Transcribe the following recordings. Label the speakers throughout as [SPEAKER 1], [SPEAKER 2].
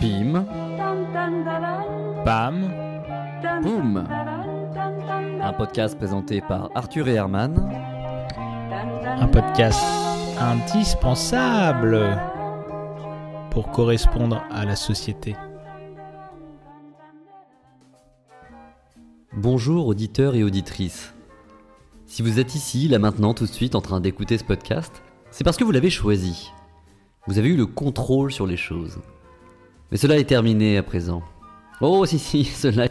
[SPEAKER 1] Pim.
[SPEAKER 2] Pam.
[SPEAKER 1] Boum. Un podcast présenté par Arthur et Herman.
[SPEAKER 2] Un podcast indispensable pour correspondre à la société.
[SPEAKER 1] Bonjour auditeurs et auditrices. Si vous êtes ici, là maintenant, tout de suite, en train d'écouter ce podcast, c'est parce que vous l'avez choisi. Vous avez eu le contrôle sur les choses. Mais cela est terminé à présent. Oh si si, cela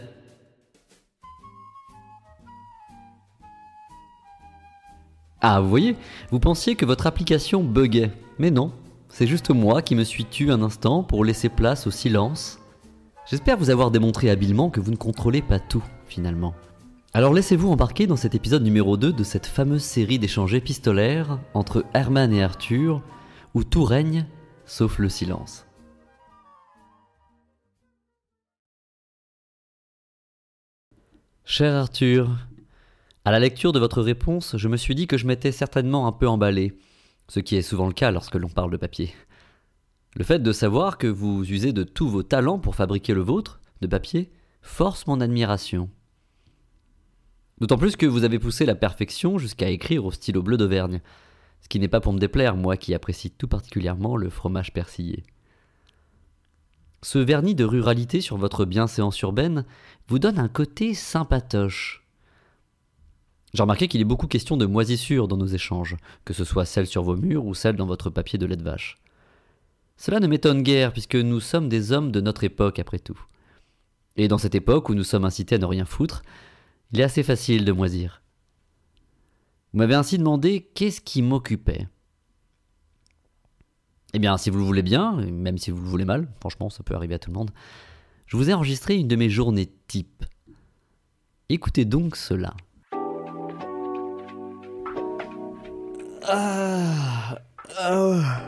[SPEAKER 1] Ah, vous voyez, vous pensiez que votre application buguait. Mais non, c'est juste moi qui me suis tu un instant pour laisser place au silence. J'espère vous avoir démontré habilement que vous ne contrôlez pas tout, finalement. Alors laissez-vous embarquer dans cet épisode numéro 2 de cette fameuse série d'échanges épistolaires entre Herman et Arthur, où tout règne sauf le silence. Cher Arthur, à la lecture de votre réponse, je me suis dit que je m'étais certainement un peu emballé, ce qui est souvent le cas lorsque l'on parle de papier. Le fait de savoir que vous usez de tous vos talents pour fabriquer le vôtre, de papier, force mon admiration. D'autant plus que vous avez poussé la perfection jusqu'à écrire au stylo bleu d'Auvergne, ce qui n'est pas pour me déplaire, moi qui apprécie tout particulièrement le fromage persillé. Ce vernis de ruralité sur votre bienséance urbaine vous donne un côté sympatoche. J'ai remarqué qu'il est beaucoup question de moisissures dans nos échanges, que ce soit celle sur vos murs ou celle dans votre papier de lait de vache. Cela ne m'étonne guère, puisque nous sommes des hommes de notre époque après tout. Et dans cette époque où nous sommes incités à ne rien foutre, il est assez facile de moisir. Vous m'avez ainsi demandé qu'est-ce qui m'occupait. Eh bien, si vous le voulez bien, même si vous le voulez mal, franchement, ça peut arriver à tout le monde, je vous ai enregistré une de mes journées type. Écoutez donc cela. Ah, ah.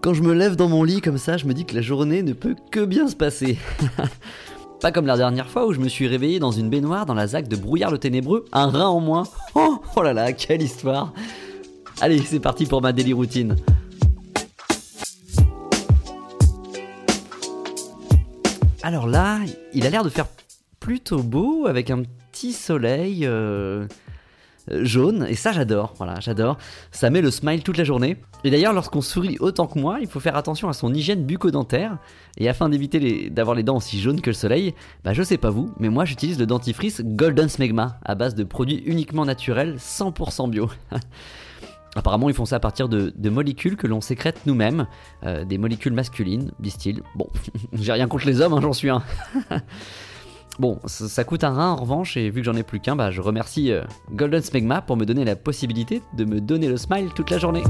[SPEAKER 1] Quand je me lève dans mon lit comme ça, je me dis que la journée ne peut que bien se passer. Pas comme la dernière fois où je me suis réveillé dans une baignoire dans la ZAC de Brouillard le Ténébreux, un rein en moins. Oh, oh là là, quelle histoire Allez, c'est parti pour ma daily routine. Alors là, il a l'air de faire plutôt beau avec un petit soleil euh, jaune et ça j'adore. Voilà, j'adore. Ça met le smile toute la journée. Et d'ailleurs, lorsqu'on sourit autant que moi, il faut faire attention à son hygiène bucco-dentaire. Et afin d'éviter d'avoir les dents aussi jaunes que le soleil, bah je sais pas vous, mais moi j'utilise le dentifrice Golden Smegma à base de produits uniquement naturels, 100% bio. Apparemment, ils font ça à partir de, molécules que l'on sécrète nous-mêmes, euh, des molécules masculines, disent-ils. Bon, j'ai rien contre les hommes, hein, j'en suis un. bon, ça, coûte un rein en revanche, et vu que j'en ai plus qu'un, bah, je remercie euh, Golden Smegma pour me donner la possibilité de me donner le smile toute la journée.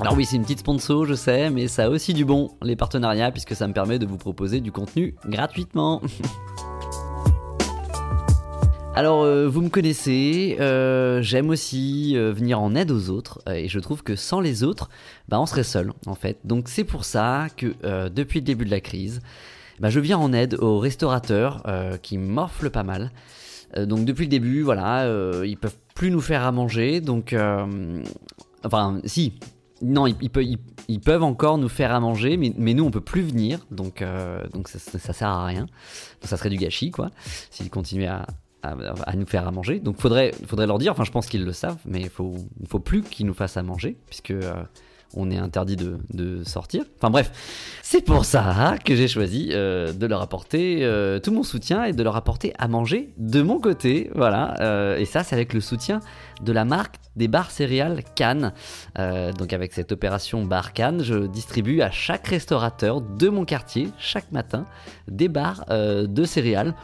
[SPEAKER 1] Alors oui, c'est une petite sponsor, je sais, mais ça a aussi du bon, les partenariats, puisque ça me permet de vous proposer du contenu gratuitement. Alors, euh, vous me connaissez, euh, j'aime aussi euh, venir en aide aux autres, et je trouve que sans les autres, bah, on serait seul, en fait. Donc c'est pour ça que depuis le début de la crise, bah, je viens en aide aux restaurateurs qui morflent pas mal. donc depuis le début, voilà, ils peuvent plus nous faire à manger, donc... enfin, si, non, ils, peuvent encore nous faire à manger, mais, nous on peut plus venir, donc, euh, donc ça, sert à rien. Donc ça serait du gâchis, quoi, s'ils continuaient à, nous faire à manger. Donc faudrait, faudrait leur dire, enfin je pense qu'ils le savent, mais il faut, faut plus qu'ils nous fassent à manger, puisque euh, on est interdit de, sortir. Enfin bref, c'est pour ça que j'ai choisi euh, de leur apporter euh, tout mon soutien et de leur apporter à manger de mon côté. Voilà, euh, et ça c'est avec le soutien de la marque des bars céréales Cannes. donc avec cette opération Bar Cannes, je distribue à chaque restaurateur de mon quartier, chaque matin, des bars de céréales.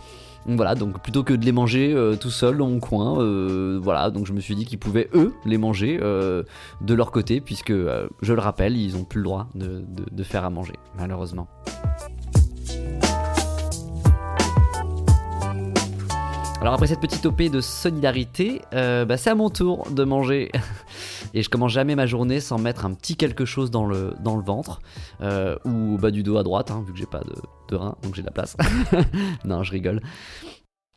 [SPEAKER 1] Voilà, donc plutôt que de les manger euh, tout seul mon coin, euh, voilà, donc je me suis dit qu'ils pouvaient eux les manger euh, de leur côté, puisque je le rappelle, ils n'ont plus le droit de, faire à manger, malheureusement. Alors après cette petite OP de solidarité, bah, c'est à mon tour de manger. Et je commence jamais ma journée sans mettre un petit quelque chose dans le, ventre, ou au bas du dos à droite, hein, vu que j'ai pas de, de donc j'ai de la place. non, je rigole.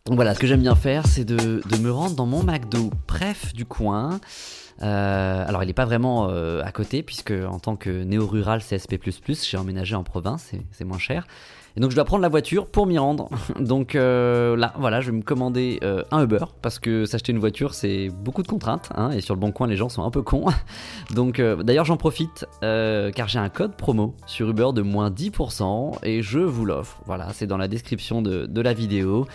[SPEAKER 1] Donc voilà, ce que j'aime bien faire, c'est de, me rendre dans mon McDo, bref, du coin. alors il n'est pas vraiment à côté puisque en tant que néo-rural CSP++, j'ai emménagé en province, c'est moins cher. Et donc je dois prendre la voiture pour m'y rendre. Donc euh, là, voilà, je vais me commander euh, un Uber parce que s'acheter une voiture, c'est beaucoup de contraintes. Hein, et sur le bon coin, les gens sont un peu cons. Donc euh, d'ailleurs, j'en profite car j'ai un code promo sur Uber de moins 10% et je vous l'offre. Voilà, c'est dans la description de, de la vidéo.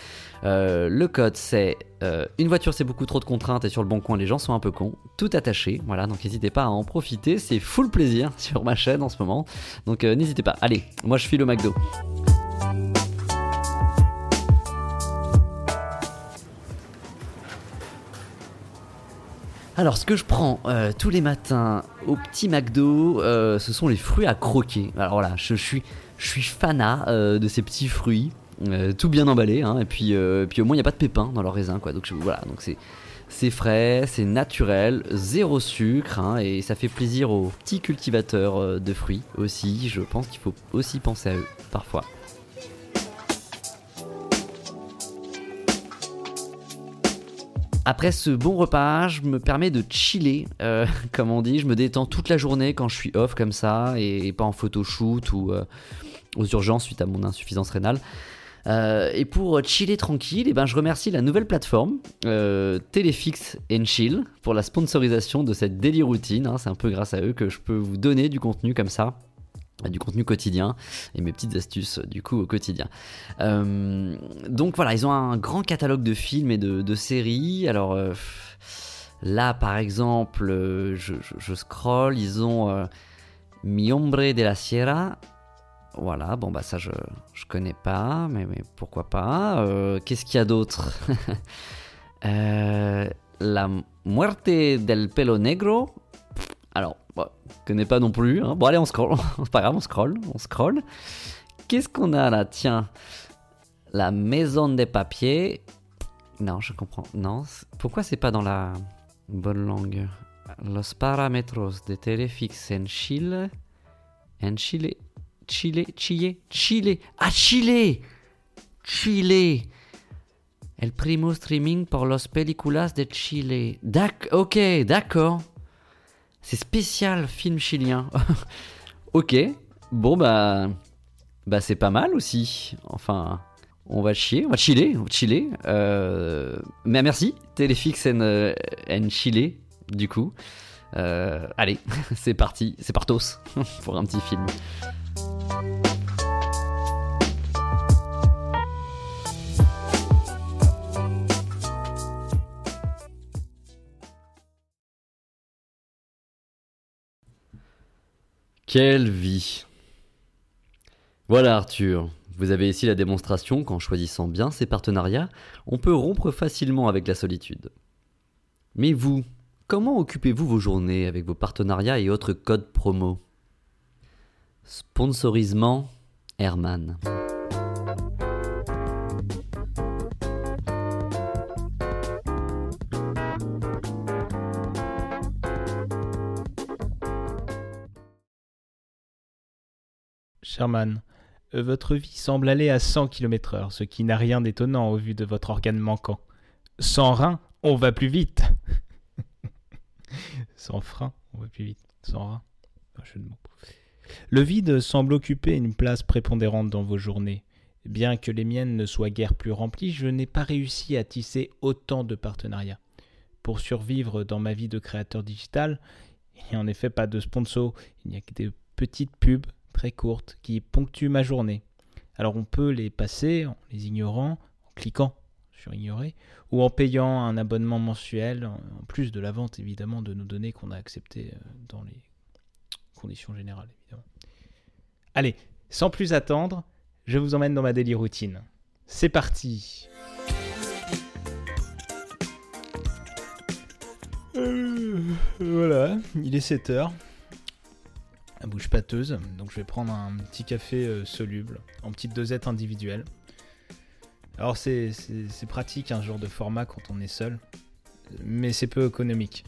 [SPEAKER 1] le code c'est une voiture c'est beaucoup trop de contraintes et sur le bon coin les gens sont un peu cons, tout attaché, voilà donc n'hésitez pas à en profiter, c'est full plaisir sur ma chaîne en ce moment, donc n'hésitez pas, allez, moi je file au McDo. Alors, ce que je prends euh, tous les matins au petit McDo, euh, ce sont les fruits à croquer. Alors voilà, je, suis, fanat euh, de ces petits fruits, tout bien emballés, hein, et puis, au moins il n'y a pas de pépins dans leur raisin, quoi. Donc voilà, donc c'est c'est frais, c'est naturel, zéro sucre, hein, et ça fait plaisir aux petits cultivateurs de fruits aussi. Je pense qu'il faut aussi penser à eux parfois. Après ce bon repas, je me permets de chiller, euh, comme on dit. Je me détends toute la journée quand je suis off comme ça et, pas en photoshoot ou euh, aux urgences suite à mon insuffisance rénale. Euh, et pour chiller tranquille, eh ben, je remercie la nouvelle plateforme Telefix Chill pour la sponsorisation de cette daily routine. Hein. C'est un peu grâce à eux que je peux vous donner du contenu comme ça du contenu quotidien et mes petites astuces du coup au quotidien. Euh, donc voilà, ils ont un grand catalogue de films et de, séries. Alors euh, là par exemple, euh, je, je, scroll, ils ont Mi Hombre de la Sierra. Voilà, bon bah ça je, je connais pas, mais, mais pourquoi pas. Qu'est-ce qu'il y a d'autre? La Muerte del Pelo Negro. Alors, Bon, je connais pas non plus. Hein. Bon, allez, on scroll. C'est pas grave, on scroll. On scroll. Qu'est-ce qu'on a là? Tiens. La maison des papiers. Non, je comprends. Non. Pourquoi c'est pas dans la bonne langue? Los parametros de Telefix en Chile. En Chile. Chile. Chile. Chile. Ah, Chile Chile El primo streaming por los películas de Chile. D'accord. Ok, d'accord. C'est spécial film chilien. ok, bon bah, bah c'est pas mal aussi. Enfin, on va chier, on va chiller, on va chiller. Euh, mais merci, Telefix en, euh, Chile, du coup. Euh, allez, c'est parti, c'est partos pour un petit film. Quelle vie Voilà Arthur, vous avez ici la démonstration qu'en choisissant bien ses partenariats, on peut rompre facilement avec la solitude. Mais vous, comment occupez-vous vos journées avec vos partenariats et autres codes promo? Sponsorisement Herman.
[SPEAKER 2] Sherman, euh, votre vie semble aller à 100 km/h, ce qui n'a rien d'étonnant au vu de votre organe manquant. Sans rein, on va plus vite. Sans frein, on va plus vite. Sans rein, Le vide semble occuper une place prépondérante dans vos journées. Bien que les miennes ne soient guère plus remplies, je n'ai pas réussi à tisser autant de partenariats. Pour survivre dans ma vie de créateur digital, il n'y a en effet pas de sponsor, il n'y a que des petites pubs très courtes qui ponctuent ma journée. Alors on peut les passer en les ignorant, en cliquant sur ignorer, ou en payant un abonnement mensuel, en plus de la vente évidemment de nos données qu'on a acceptées euh, dans les conditions générales évidemment. Allez, sans plus attendre, je vous emmène dans ma daily routine. C'est parti euh, Voilà, il est 7 bouche pâteuse. Donc je vais prendre un petit café euh, soluble en petite dosette individuelle. Alors c'est pratique un genre de format quand on est seul, mais c'est peu économique.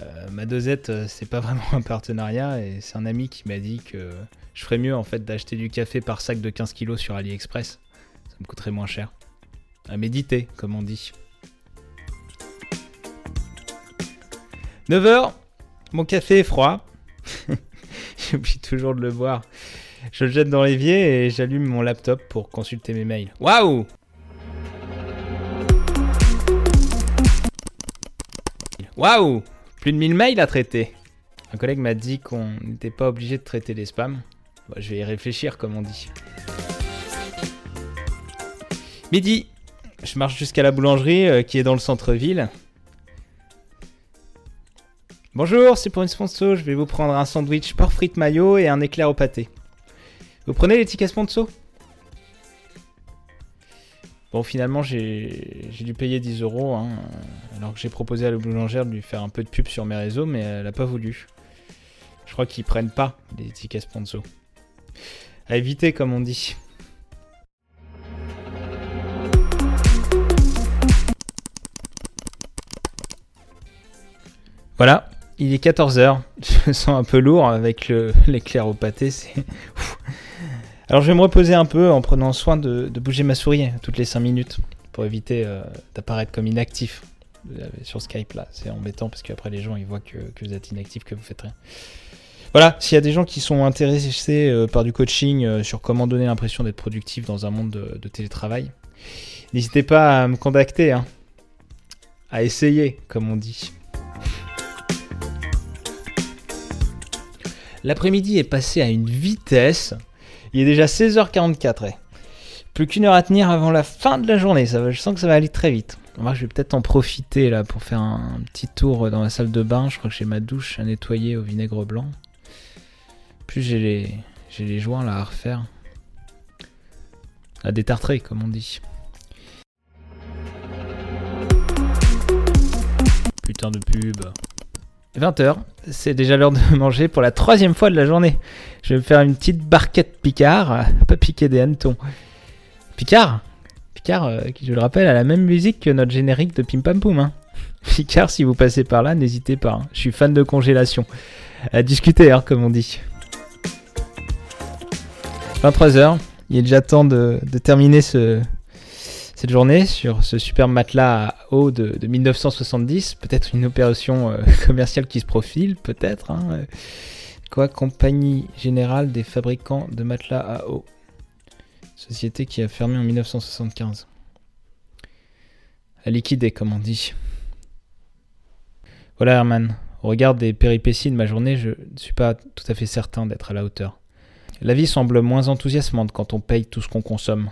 [SPEAKER 2] Euh, ma dosette, euh, c'est pas vraiment un partenariat et c'est un ami qui m'a dit que je ferais mieux en fait d'acheter du café par sac de 15 kg sur AliExpress. Ça me coûterait moins cher. À méditer, comme on dit. 9h, mon café est froid. J'oublie toujours de le boire. Je le jette dans l'évier et j'allume mon laptop pour consulter mes mails. Waouh Waouh Plus de 1000 mails à traiter. Un collègue m'a dit qu'on n'était pas obligé de traiter les spams. je vais y réfléchir, comme on dit. Midi, je marche jusqu'à la boulangerie euh, qui est dans le centre-ville. Bonjour, c'est pour une sponsor. Je vais vous prendre un sandwich porc frites mayo et un éclair au pâté. Vous prenez les tickets sponsor? Bon, finalement, j'ai dû payer 10 euros, hein, alors que j'ai proposé à la boulangère de lui faire un peu de pub sur mes réseaux, mais elle n'a pas voulu. Je crois qu'ils prennent pas les tickets sponsor. À éviter, comme on dit. Voilà, il est 14h. Je me sens un peu lourd avec l'éclair au pâté. Alors je vais me reposer un peu en prenant soin de, bouger ma souris toutes les 5 minutes pour éviter euh, d'apparaître comme inactif euh, sur Skype là. C'est embêtant parce qu'après les gens ils voient que, vous êtes inactif, que vous faites rien. Voilà, s'il y a des gens qui sont intéressés euh, par du coaching sur comment donner l'impression d'être productif dans un monde de, télétravail, n'hésitez pas à me contacter, hein. à essayer comme on dit. L'après-midi est passé à une vitesse. Il est déjà 16h44. Plus qu'une heure à tenir avant la fin de la journée. Je sens que ça va aller très vite. Moi, je vais peut-être en profiter là pour faire un, petit tour dans la salle de bain. Je crois que j'ai ma douche à nettoyer au vinaigre blanc. Plus j'ai les, j'ai les joints là à refaire. À détartrer, comme on dit. Putain de pub. 20h, c'est déjà l'heure de manger pour la troisième fois de la journée. Je vais me faire une petite barquette Picard, pas piquer des hannetons. Picard Picard, euh, qui je le rappelle, a la même musique que notre générique de Pim Pam Poum. Hein. Picard, si vous passez par là, n'hésitez pas. Hein. Je suis fan de congélation. À discuter, hein, comme on dit. 23h, il est déjà temps de terminer ce, cette journée sur ce super matelas à eau de, 1970. Peut-être une opération euh, commerciale qui se profile, peut-être. Hein. Quoi Compagnie Générale des Fabricants de Matelas à eau. Société qui a fermé en 1975. À liquider, comme on dit. Voilà Herman, au regard des péripéties de ma journée, je ne suis pas tout à fait certain d'être à la hauteur. La vie semble moins enthousiasmante quand on paye tout ce qu'on consomme.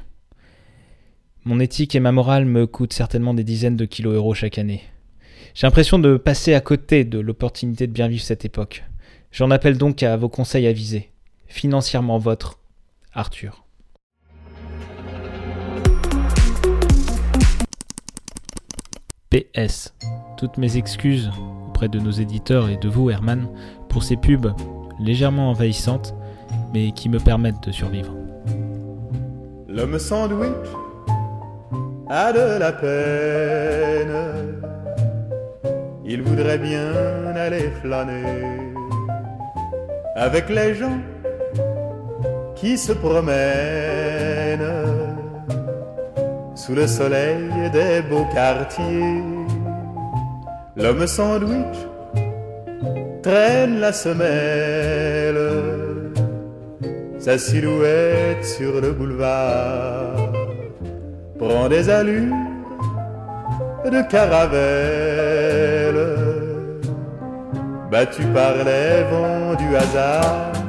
[SPEAKER 2] Mon éthique et ma morale me coûtent certainement des dizaines de kilos euros chaque année. J'ai l'impression de passer à côté de l'opportunité de bien vivre cette époque. J'en appelle donc à vos conseils avisés. Financièrement votre, Arthur. PS. Toutes mes excuses auprès de nos éditeurs et de vous, Herman, pour ces pubs légèrement envahissantes, mais qui me permettent de survivre.
[SPEAKER 3] L'homme a de la peine. Il voudrait bien aller flâner avec les gens qui se promènent sous le soleil des beaux quartiers. L'homme sandwich traîne la semelle, sa silhouette sur le boulevard prend des allures de caravelle, battu par les vents du hasard.